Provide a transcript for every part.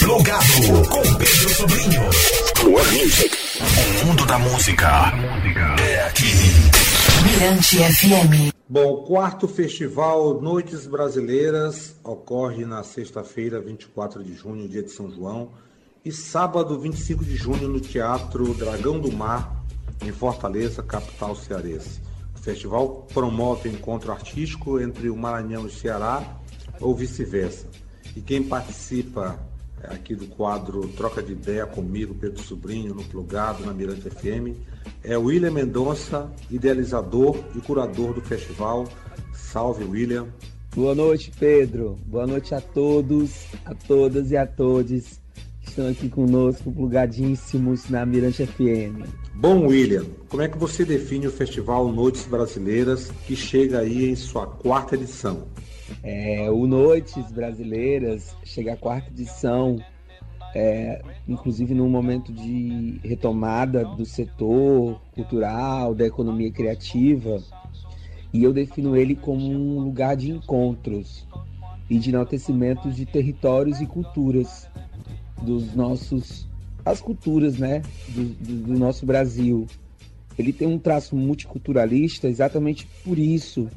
Plugado com Pedro Sobrinho. Plug Music. O mundo da música é aqui. Mirante FM. Bom, o quarto festival Noites Brasileiras ocorre na sexta-feira, 24 de junho, dia de São João, e sábado, 25 de junho, no Teatro Dragão do Mar, em Fortaleza, capital cearense. O festival promove encontro artístico entre o Maranhão e o Ceará, ou vice-versa. E quem participa aqui do quadro Troca de Ideia comigo, Pedro Sobrinho, no Plugado, na Mirante FM, é William Mendonça, idealizador e curador do festival. Salve, William. Boa noite, Pedro. Boa noite a todos, a todas e a todos que estão aqui conosco, plugadíssimos na Mirante FM. Bom, William, como é que você define o Festival Noites Brasileiras que chega aí em sua quarta edição? É, o Noites Brasileiras chega à quarta edição, é, inclusive num momento de retomada do setor cultural, da economia criativa, e eu defino ele como um lugar de encontros e de enaltecimento de territórios e culturas dos nossos as culturas né do, do, do nosso Brasil. Ele tem um traço multiculturalista exatamente por isso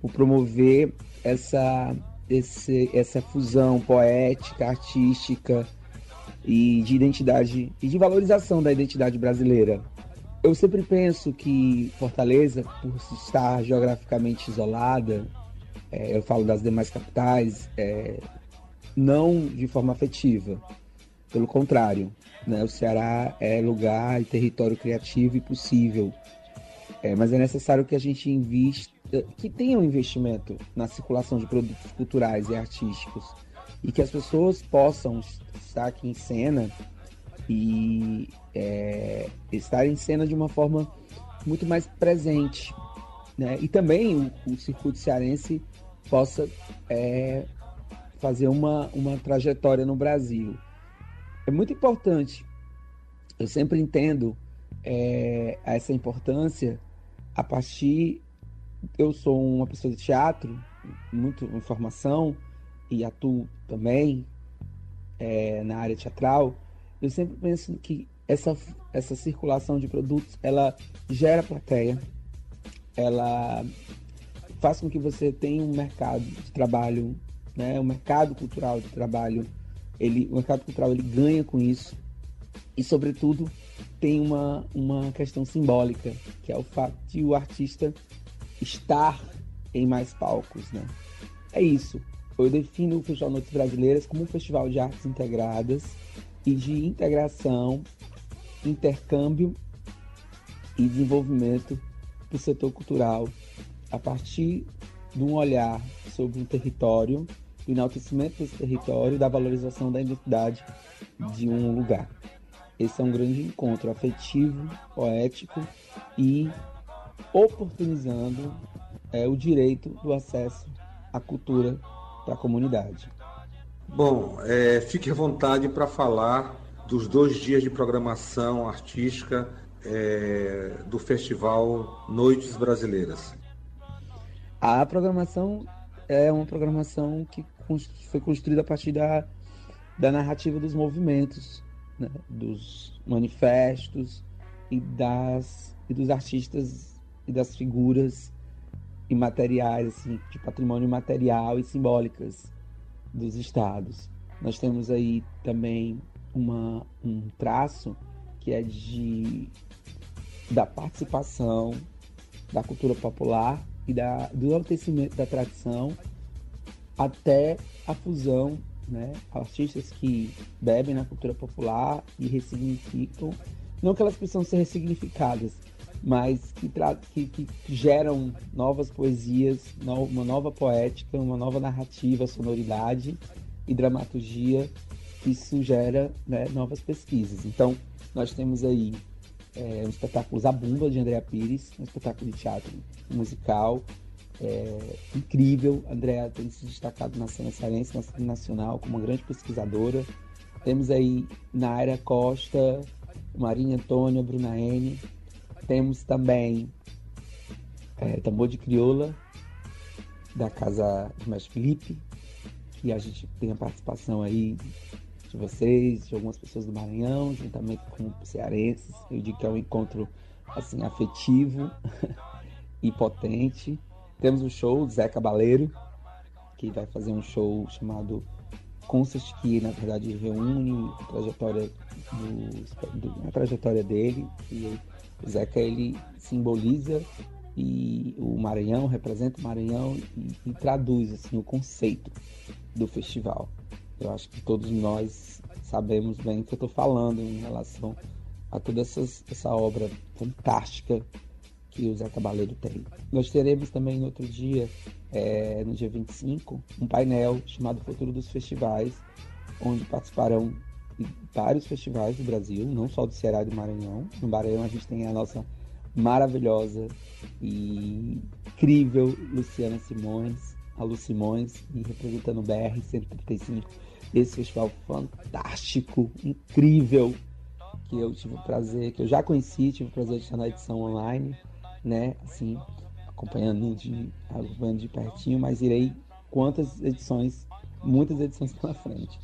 por promover essa, esse, essa fusão poética, artística e de identidade e de valorização da identidade brasileira. Eu sempre penso que Fortaleza, por estar geograficamente isolada, é, eu falo das demais capitais, é, não de forma afetiva, pelo contrário, né? o Ceará é lugar e território criativo e possível é, mas é necessário que a gente invista, que tenha um investimento na circulação de produtos culturais e artísticos e que as pessoas possam estar aqui em cena e é, estar em cena de uma forma muito mais presente, né? E também o, o circuito cearense possa é, fazer uma, uma trajetória no Brasil. É muito importante. Eu sempre entendo é, essa importância a partir eu sou uma pessoa de teatro, muito em formação e atuo também é, na área teatral. Eu sempre penso que essa essa circulação de produtos ela gera plateia, ela faz com que você tenha um mercado de trabalho, né, um mercado cultural de trabalho. Ele, o mercado cultural ele ganha com isso e, sobretudo, tem uma, uma questão simbólica, que é o fato de o artista estar em mais palcos. Né? É isso. Eu defino o Festival Noites Brasileiras como um festival de artes integradas e de integração, intercâmbio e desenvolvimento do setor cultural a partir de um olhar sobre um território, do enaltecimento desse território, da valorização da identidade de um lugar. Esse é um grande encontro afetivo, poético e oportunizando é, o direito do acesso à cultura para a comunidade. Bom, é, fique à vontade para falar dos dois dias de programação artística é, do Festival Noites Brasileiras. A programação é uma programação que foi construída a partir da, da narrativa dos movimentos né, dos manifestos e, das, e dos artistas e das figuras imateriais, assim, de patrimônio material e simbólicas dos estados. Nós temos aí também uma, um traço que é de da participação da cultura popular e da, do enaltecimento da tradição até a fusão né? Artistas que bebem na cultura popular e ressignificam, não que elas precisam ser ressignificadas, mas que, que, que geram novas poesias, no uma nova poética, uma nova narrativa, sonoridade e dramaturgia. Isso gera né, novas pesquisas. Então, nós temos aí é, um espetáculo Zabumba, de Andréa Pires, um espetáculo de teatro musical, é, incrível. A Andrea tem se destacado na cena cearense, na cena nacional, como uma grande pesquisadora. Temos aí Naira Costa, Marinha Antônia, Bruna N. Temos também é, Tambor de Crioula, da Casa de Mestre Felipe, que a gente tem a participação aí de vocês, de algumas pessoas do Maranhão, juntamente com cearenses. Eu digo que é um encontro assim afetivo e potente. Temos o show Zé Cabaleiro, que vai fazer um show chamado Concert, que na verdade reúne a trajetória, do, do, a trajetória dele. E o Zeca ele simboliza e o Maranhão representa o Maranhão e, e traduz assim o conceito do festival. Eu acho que todos nós sabemos bem o que eu estou falando em relação a toda essa obra fantástica que o Zé Cabaleiro tem. Nós teremos também no outro dia, é, no dia 25, um painel chamado Futuro dos Festivais, onde participarão vários festivais do Brasil, não só do Ceará e do Maranhão. No Maranhão a gente tem a nossa maravilhosa e incrível Luciana Simões, a Lu Simões, e representando o BR 135, esse festival fantástico, incrível, que eu tive o prazer, que eu já conheci, tive o prazer de estar na edição online, né? Assim, acompanhando de, acompanhando de pertinho, mas irei quantas edições, muitas edições pela frente.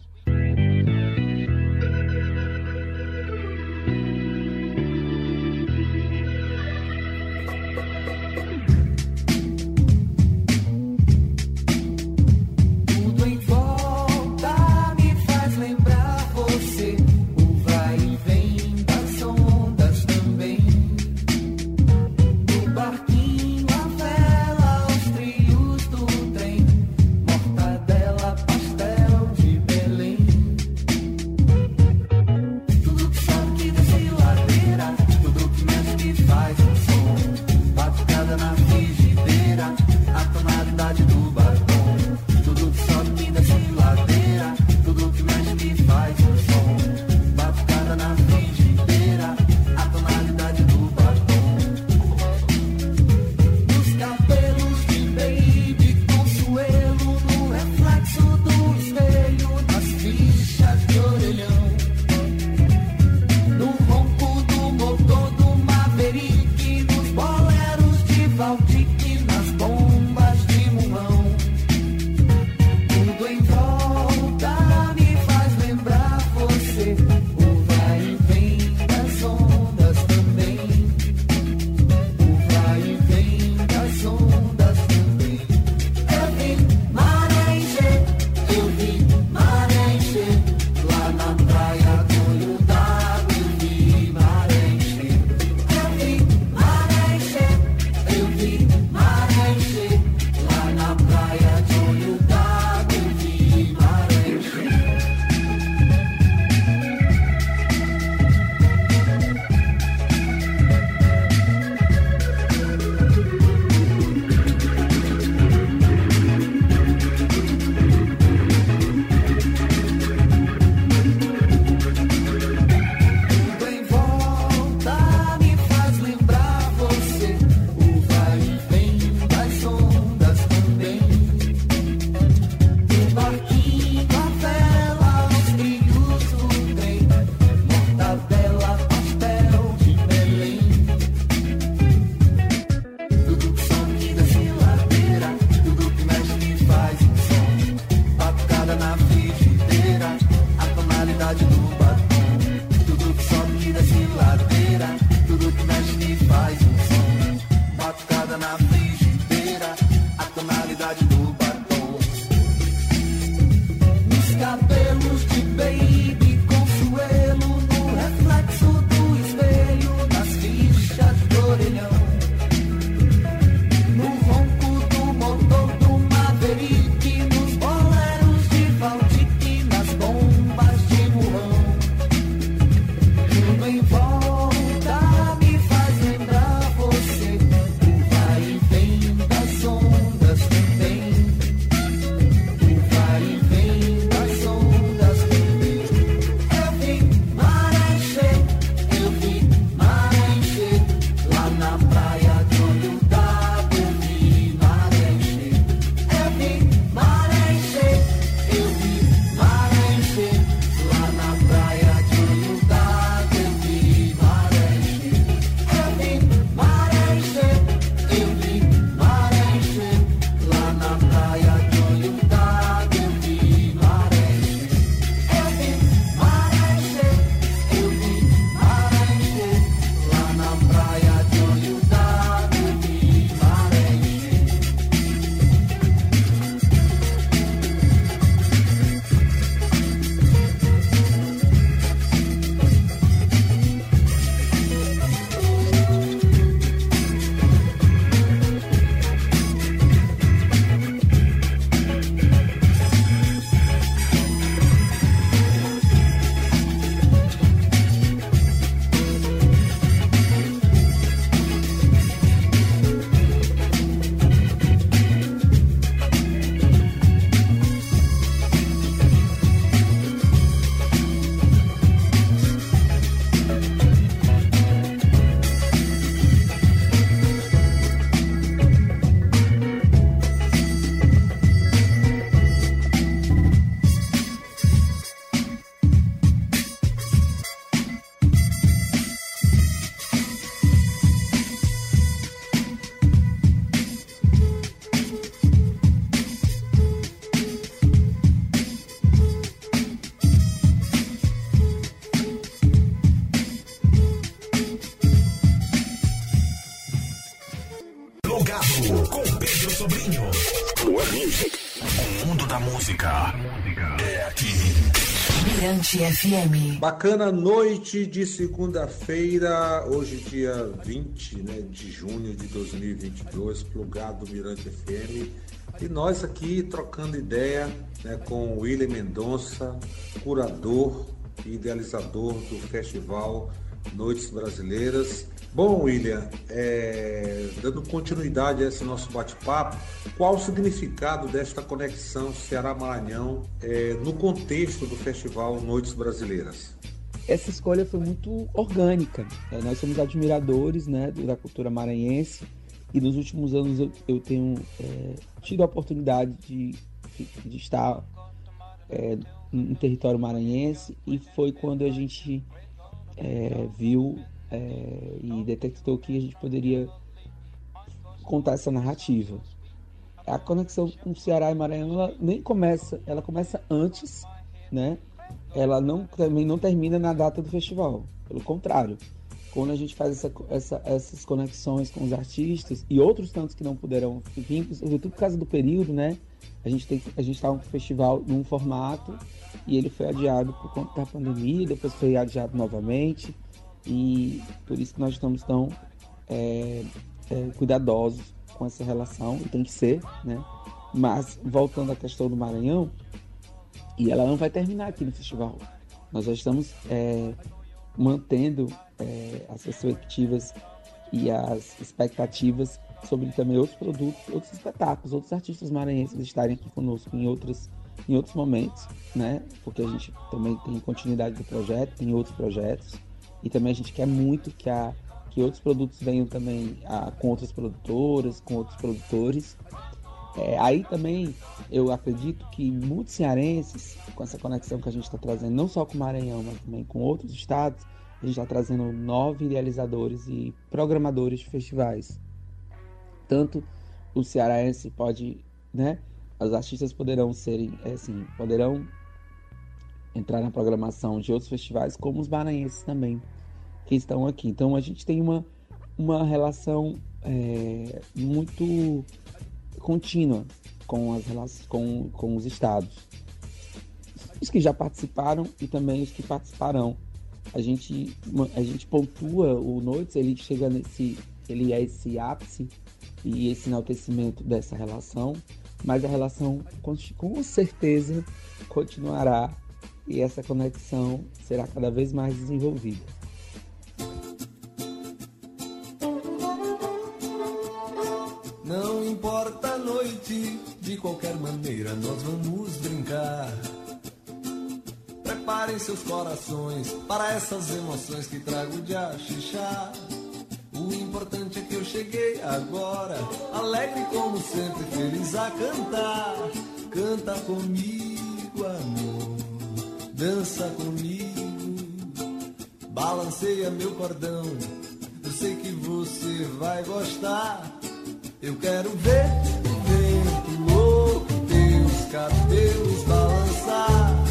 FM. Bacana noite de segunda-feira, hoje dia 20 né, de junho de 2022, plugado Mirante FM. E nós aqui trocando ideia né, com o William Mendonça, curador e idealizador do festival Noites Brasileiras. Bom, William, é, dando continuidade a esse nosso bate-papo, qual o significado desta conexão Ceará-Maranhão é, no contexto do Festival Noites Brasileiras? Essa escolha foi muito orgânica. É, nós somos admiradores né, da cultura maranhense e nos últimos anos eu, eu tenho é, tido a oportunidade de, de estar é, em território maranhense e foi quando a gente é, viu é, e detectou que a gente poderia contar essa narrativa. A conexão com Ceará e Maranhão ela nem começa, ela começa antes, né? Ela não também não termina na data do festival. Pelo contrário, quando a gente faz essa, essa, essas conexões com os artistas e outros tantos que não puderam vir, tudo por causa do período, né? A gente tem a gente estava tá com o festival num formato e ele foi adiado por conta da pandemia, depois foi adiado novamente e por isso que nós estamos tão é, é, cuidadosos com essa relação, e tem que ser, né? Mas voltando à questão do Maranhão, e ela não vai terminar aqui no festival. Nós já estamos é, mantendo é, as perspectivas e as expectativas sobre também outros produtos, outros espetáculos, outros artistas maranhenses estarem aqui conosco em outros, em outros momentos, né? Porque a gente também tem continuidade do projeto, tem outros projetos. E também a gente quer muito que, a, que outros produtos venham também a, com outras produtoras, com outros produtores. É, aí também eu acredito que muitos cearenses, com essa conexão que a gente está trazendo, não só com o Maranhão, mas também com outros estados, a gente está trazendo nove idealizadores e programadores de festivais. Tanto o cearense pode, né? Os artistas poderão serem, é, assim, poderão entrar na programação de outros festivais, como os maranhenses também, que estão aqui. Então a gente tem uma, uma relação é, muito contínua com, as, com, com os estados. Os que já participaram e também os que participarão. A gente, a gente pontua o Noites, ele chega nesse. Ele é esse ápice e esse enaltecimento dessa relação, mas a relação com certeza continuará e essa conexão será cada vez mais desenvolvida. Qualquer maneira nós vamos brincar. Preparem seus corações para essas emoções que trago de axixá. O importante é que eu cheguei agora, alegre como sempre, feliz a cantar. Canta comigo, amor dança comigo, balanceia meu cordão. Eu sei que você vai gostar. Eu quero ver cabelos balançar.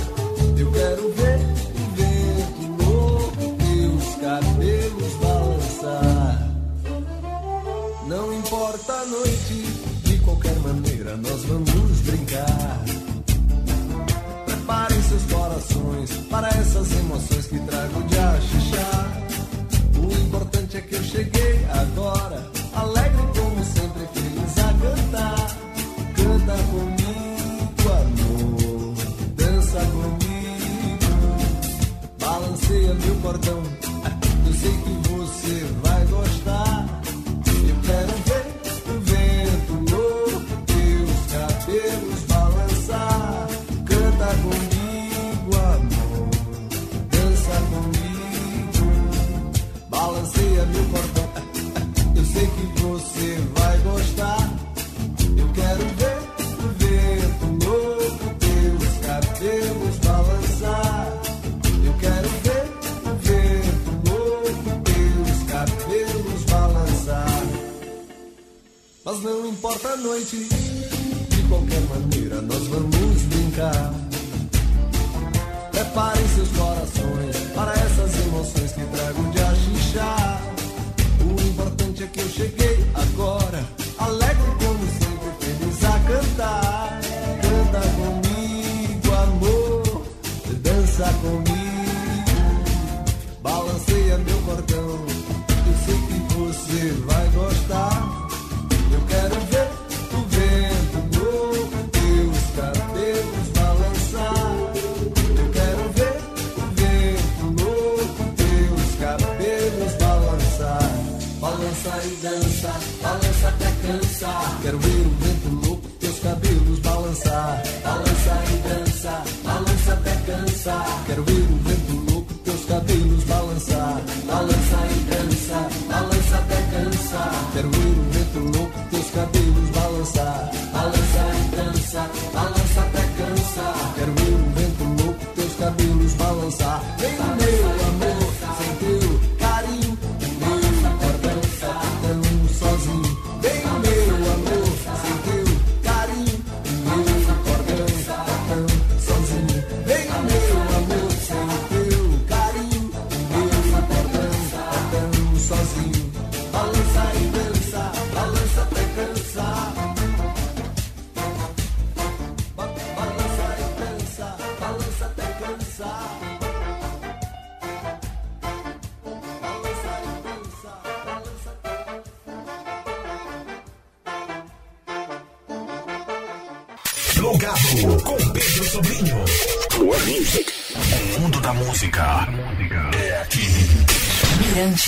Eu quero ver o vento louco, teus cabelos balançar. Não importa a noite, de qualquer maneira nós vamos brincar. Preparem seus corações para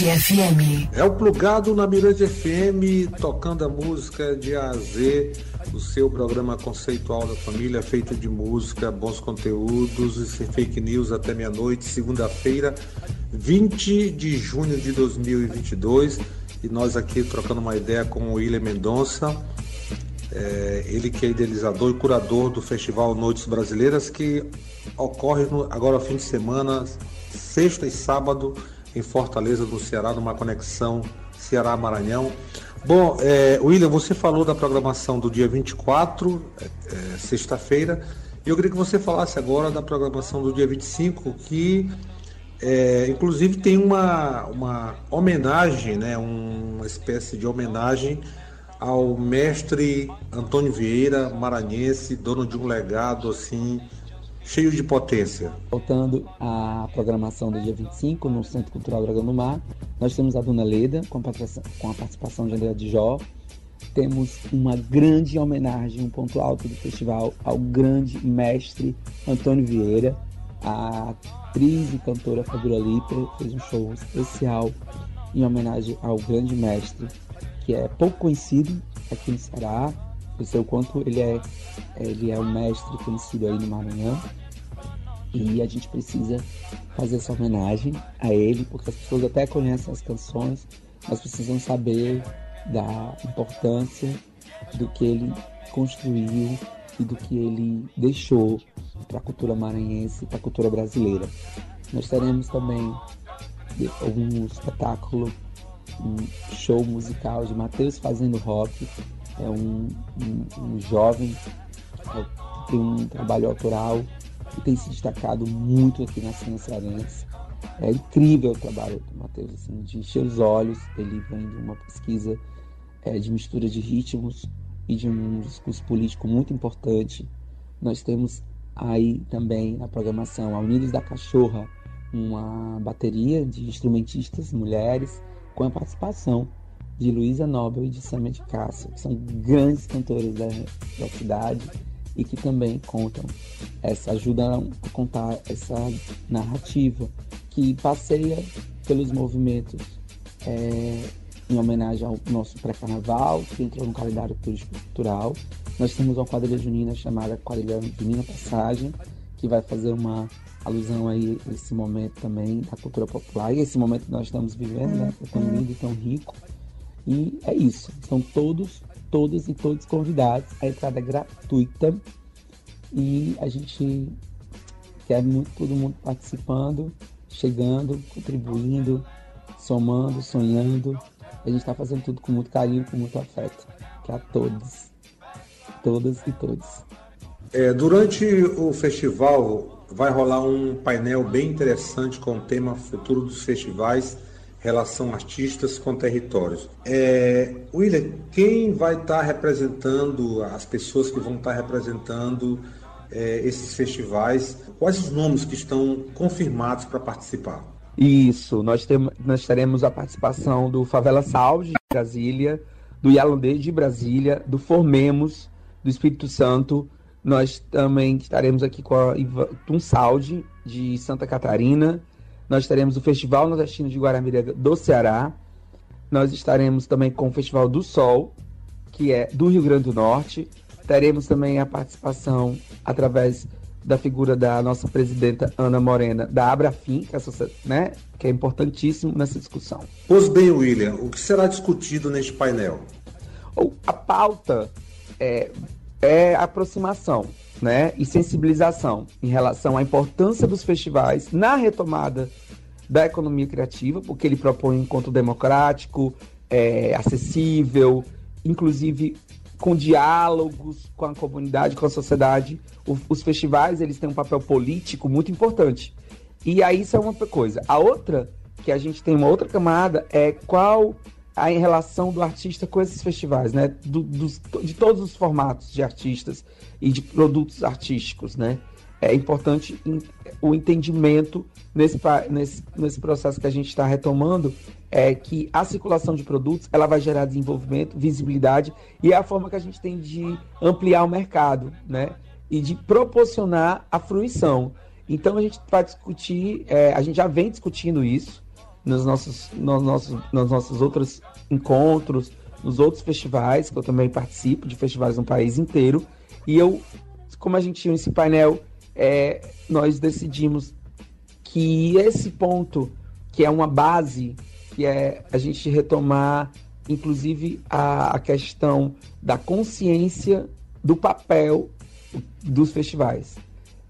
Mirante FM. É o plugado na Mirante FM, tocando a música de A a Z, o seu programa conceitual da família, feito de música, bons conteúdos e sem fake news até meia-noite, segunda-feira, 20 de junho de 2022. E nós aqui trocando uma ideia com o William Mendonça, é, ele que é idealizador e curador do Festival Noites Brasileiras, que ocorre no, agora fim de semana, sexta e sábado, em Fortaleza, no Ceará, numa conexão Ceará-Maranhão. Bom, é, William, você falou da programação do dia 24, é, é, sexta-feira, e eu queria que você falasse agora da programação do dia 25, que é, inclusive tem uma, uma homenagem, né, uma espécie de homenagem ao mestre Antônio Vieira, maranhense, dono de um legado assim cheio de potência. Voltando à programação do dia 25 no Centro Cultural Dragão do Mar, nós temos a Dona Leda com a participação, de André de Jó. Temos uma grande homenagem, um ponto alto do festival ao grande mestre Antônio Vieira. A atriz e cantora Fabiola Liper fez um show especial em homenagem ao grande mestre, que é pouco conhecido aqui no Ceará. Sei o quanto ele é, ele é um mestre conhecido aí no Maranhão. E a gente precisa fazer essa homenagem a ele, porque as pessoas até conhecem as canções, mas precisam saber da importância do que ele construiu e do que ele deixou para a cultura maranhense e para a cultura brasileira. Nós teremos também um espetáculo, um show musical de Matheus Fazendo Rock, é um, um, um jovem que tem um trabalho autoral que tem se destacado muito aqui na cena cearense. É incrível o trabalho do Matheus, assim, de encher os olhos. Ele vem de uma pesquisa é, de mistura de ritmos e de um discurso político muito importante. Nós temos aí também na programação a Unidos da Cachorra, uma bateria de instrumentistas mulheres com a participação de Luísa Nobel e de Samia de Castro, que são grandes cantoras da, da cidade e que também contam essa ajudam a contar essa narrativa que passeia pelos movimentos é, em homenagem ao nosso pré-carnaval, que entrou no calendário cultural. Nós temos uma quadrilha junina chamada Quadrilha Junina Passagem, que vai fazer uma alusão aí a esse momento também da cultura popular e esse momento que nós estamos vivendo, né? Tão lindo e tão rico. E é isso. São todos, todas e todos convidados. A entrada é gratuita. E a gente quer muito todo mundo participando, chegando, contribuindo, somando, sonhando. A gente está fazendo tudo com muito carinho, com muito afeto. Que a todos, todas e todos. É, durante o festival vai rolar um painel bem interessante com o tema Futuro dos Festivais relação artistas com territórios. É, William, quem vai estar representando, as pessoas que vão estar representando é, esses festivais? Quais os nomes que estão confirmados para participar? Isso, nós, temos, nós teremos a participação do Favela Saúde de Brasília, do Yalandê de Brasília, do Formemos do Espírito Santo. Nós também estaremos aqui com a Saúde de Santa Catarina. Nós teremos o Festival Nordestino de Guaramiranga do Ceará. Nós estaremos também com o Festival do Sol, que é do Rio Grande do Norte. Teremos também a participação através da figura da nossa presidenta Ana Morena, da Abrafim, que é, né, que é importantíssimo nessa discussão. Pois bem, William, o que será discutido neste painel? A pauta é, é aproximação né, e sensibilização em relação à importância dos festivais na retomada da economia criativa, porque ele propõe um encontro democrático, é, acessível, inclusive com diálogos com a comunidade, com a sociedade. O, os festivais eles têm um papel político muito importante. E aí isso é uma coisa. A outra, que a gente tem uma outra camada, é qual a relação do artista com esses festivais, né? Do, dos, de todos os formatos de artistas e de produtos artísticos, né? É importante o entendimento nesse, nesse, nesse processo que a gente está retomando é que a circulação de produtos ela vai gerar desenvolvimento, visibilidade e é a forma que a gente tem de ampliar o mercado, né? E de proporcionar a fruição. Então a gente vai discutir, é, a gente já vem discutindo isso nos nossos, nos nossos, nos nossos outros encontros, nos outros festivais que eu também participo de festivais no país inteiro. E eu, como a gente tinha esse painel, é, nós decidimos que esse ponto, que é uma base que é a gente retomar, inclusive, a, a questão da consciência do papel dos festivais.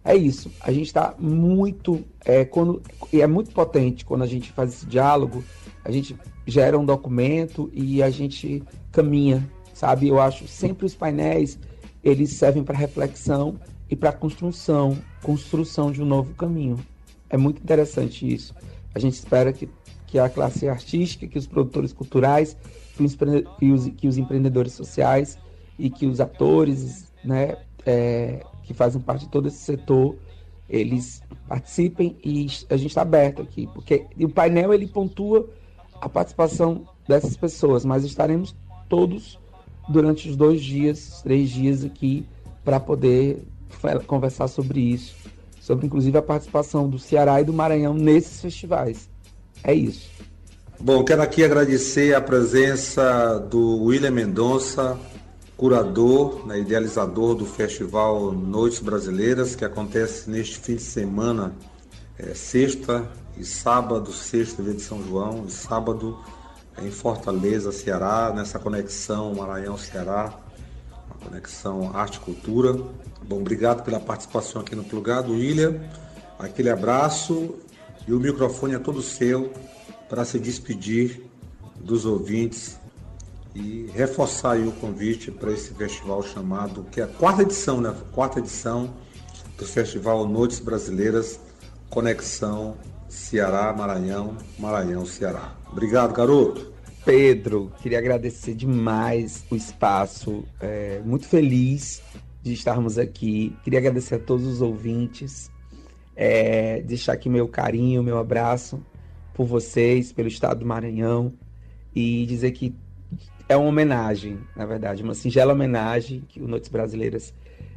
É isso. A gente está muito. É, quando, e é muito potente quando a gente faz esse diálogo, a gente gera um documento e a gente caminha, sabe? Eu acho sempre os painéis eles servem para reflexão e para construção, construção de um novo caminho. É muito interessante isso. A gente espera que que a classe artística, que os produtores culturais, que os, que os, que os empreendedores sociais e que os atores, né, é, que fazem parte de todo esse setor, eles participem e a gente está aberto aqui, porque o painel ele pontua a participação dessas pessoas, mas estaremos todos durante os dois dias, três dias aqui para poder conversar sobre isso, sobre inclusive a participação do Ceará e do Maranhão nesses festivais. É isso. Bom, quero aqui agradecer a presença do William Mendonça, curador, né, idealizador do Festival Noites Brasileiras, que acontece neste fim de semana, é, sexta e sábado, sexta dia de São João, e sábado em Fortaleza, Ceará, nessa conexão Maranhão-Ceará, conexão arte-cultura. Bom, obrigado pela participação aqui no Plugado, William. Aquele abraço e o microfone é todo seu para se despedir dos ouvintes e reforçar o convite para esse festival chamado, que é a quarta edição, né? Quarta edição do Festival Noites Brasileiras Conexão Ceará, Maranhão, Maranhão, Ceará. Obrigado, garoto. Pedro, queria agradecer demais o espaço, é, muito feliz de estarmos aqui. Queria agradecer a todos os ouvintes é, deixar aqui meu carinho, meu abraço por vocês, pelo estado do Maranhão e dizer que é uma homenagem, na verdade, uma singela homenagem que o Noites Brasileiras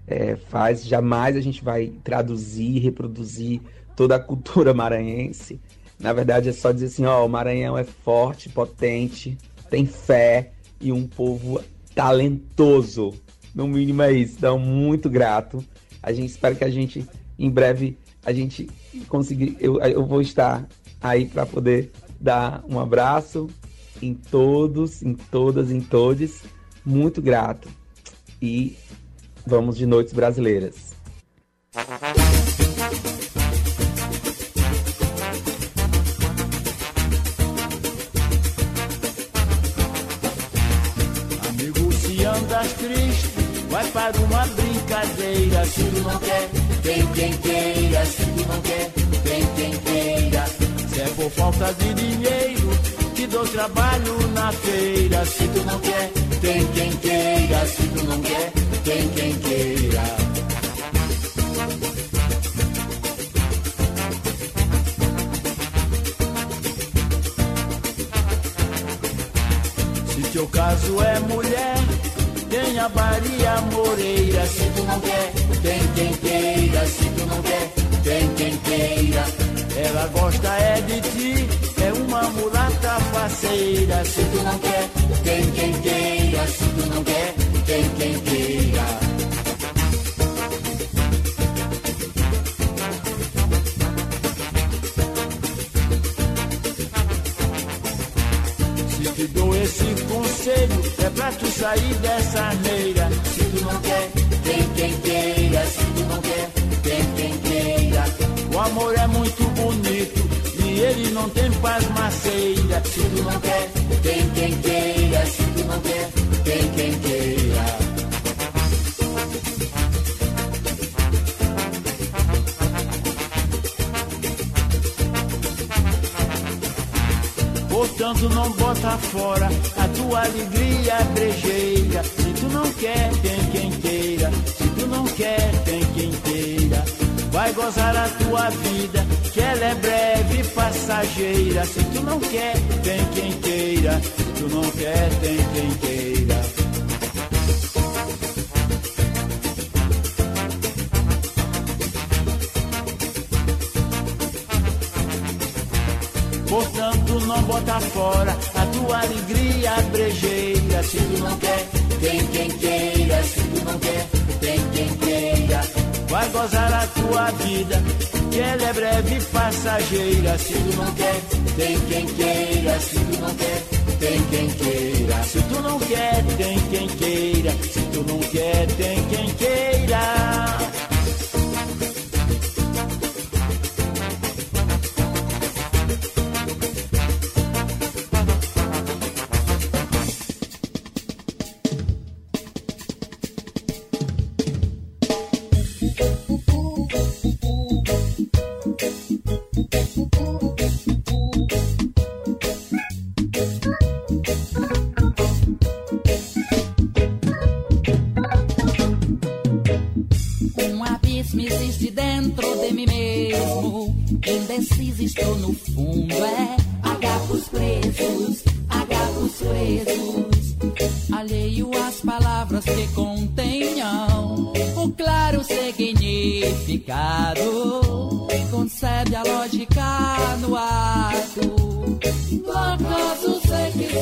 é, faz. Jamais a gente vai traduzir, reproduzir toda a cultura maranhense. Na verdade, é só dizer assim: ó, o Maranhão é forte, potente, tem fé e um povo talentoso. No mínimo é isso. Então, muito grato. A gente espera que a gente em breve a gente conseguir, eu, eu vou estar aí para poder dar um abraço em todos, em todas, em todos. Muito grato. E vamos de noites brasileiras. Andas triste, vai para uma brincadeira. Se tu não quer tem quem queira, se tu não quer, tem quem queira. Se é por falta de dinheiro, te dou trabalho na feira. Se tu não quer, tem quem queira, se tu não quer, tem quem queira. Tem a Maria Moreira. Se tu não quer, tem quem queira. Se tu não quer, tem quem queira. Ela gosta é de ti, é uma mulata faceira. Se tu não quer, pra tu sair dessa neira. Se tu não quer, tem quem queira. Se tu não quer, tem quem queira. O amor é muito bonito e ele não tem paz maceira. Se tu não quer, tem quem queira. Se tu não quer, tem quem queira. Portanto, não bota fora a tua alegria brejeira. Se tu não quer, tem quem queira. Se tu não quer, tem quem queira. Vai gozar a tua vida, que ela é breve e passageira. Se tu não quer, tem quem queira. Se tu não quer, tem quem queira. Portanto, não bota fora tua alegria brejeira. Se tu não quer, tem quem queira. Se tu não quer, tem quem queira. Vai gozar a tua vida, que ela é breve e passageira. Se tu não quer, tem quem queira. Se tu não quer, tem quem queira. Se tu não quer, tem quem queira. Se tu não quer, tem quem queira.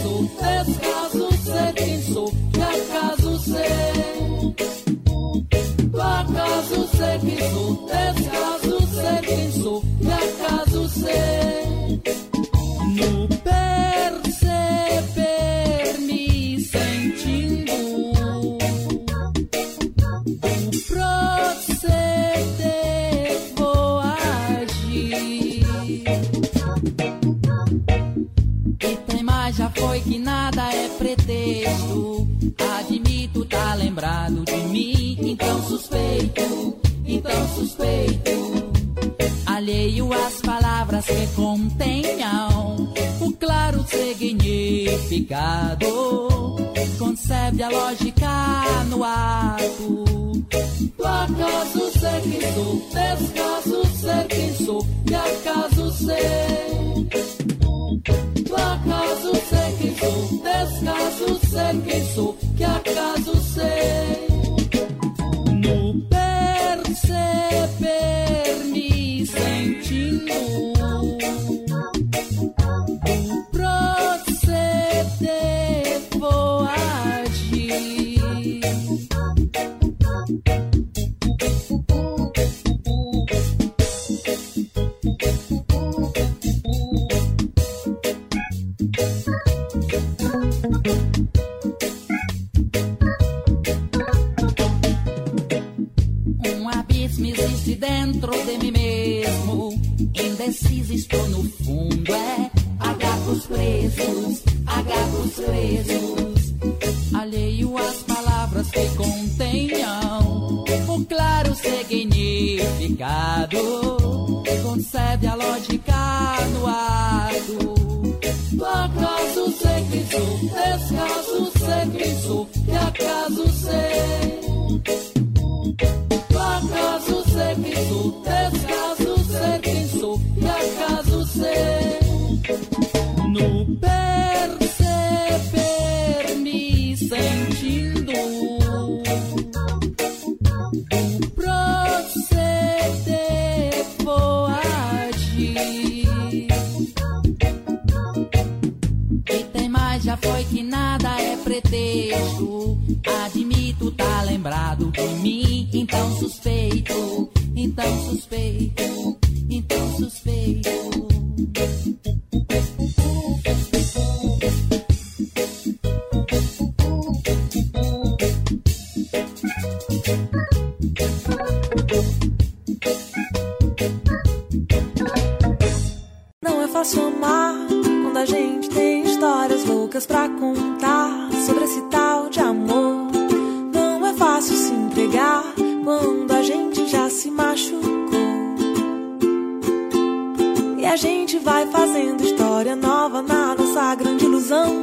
sou No perceber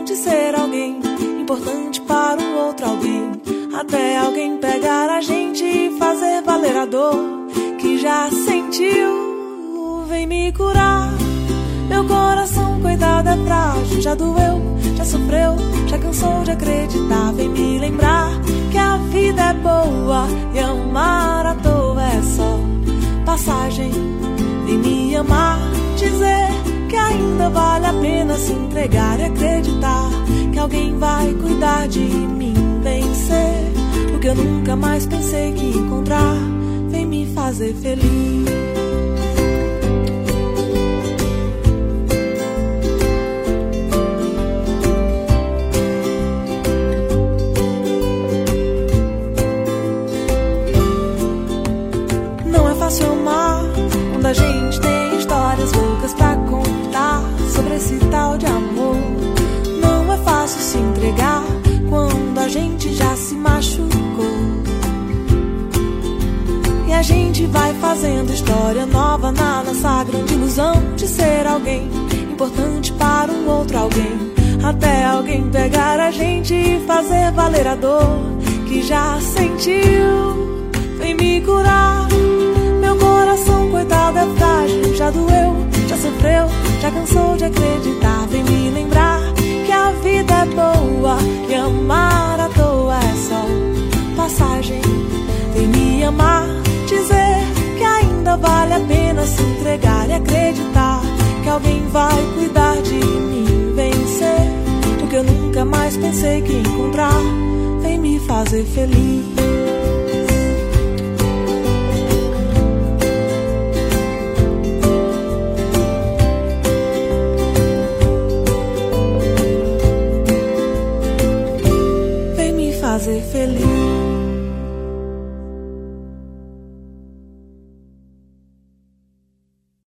de ser alguém importante para um outro alguém. Até alguém pegar a gente e fazer valer a dor que já sentiu. Vem me curar. Meu coração, coitado, é frágil, já doeu já sofreu, já cansou de acreditar. Vem me lembrar que a vida é boa e amar à toa é só passagem. Vem me amar, que ainda vale a pena se entregar e acreditar que alguém vai cuidar de mim, vencer o que eu nunca mais pensei que encontrar. Vem me fazer feliz. a gente tem esse tal de amor. Não é fácil se entregar quando a gente já se machucou. E a gente vai fazendo história nova na nossa grande ilusão de ser alguém importante para um outro alguém. Até alguém pegar a gente e fazer valer a dor que já sentiu. Vem me curar coração, coitado, é frágil. Já doeu, sofreu, já cansou de acreditar. Vem me lembrar que a vida é boa e amar à toa é só passagem. Vem me amar, dizer que ainda vale a pena se entregar e acreditar que alguém vai cuidar de mim, vencer. O que eu nunca mais pensei que encontrar. Vem me fazer feliz. fazer feliz.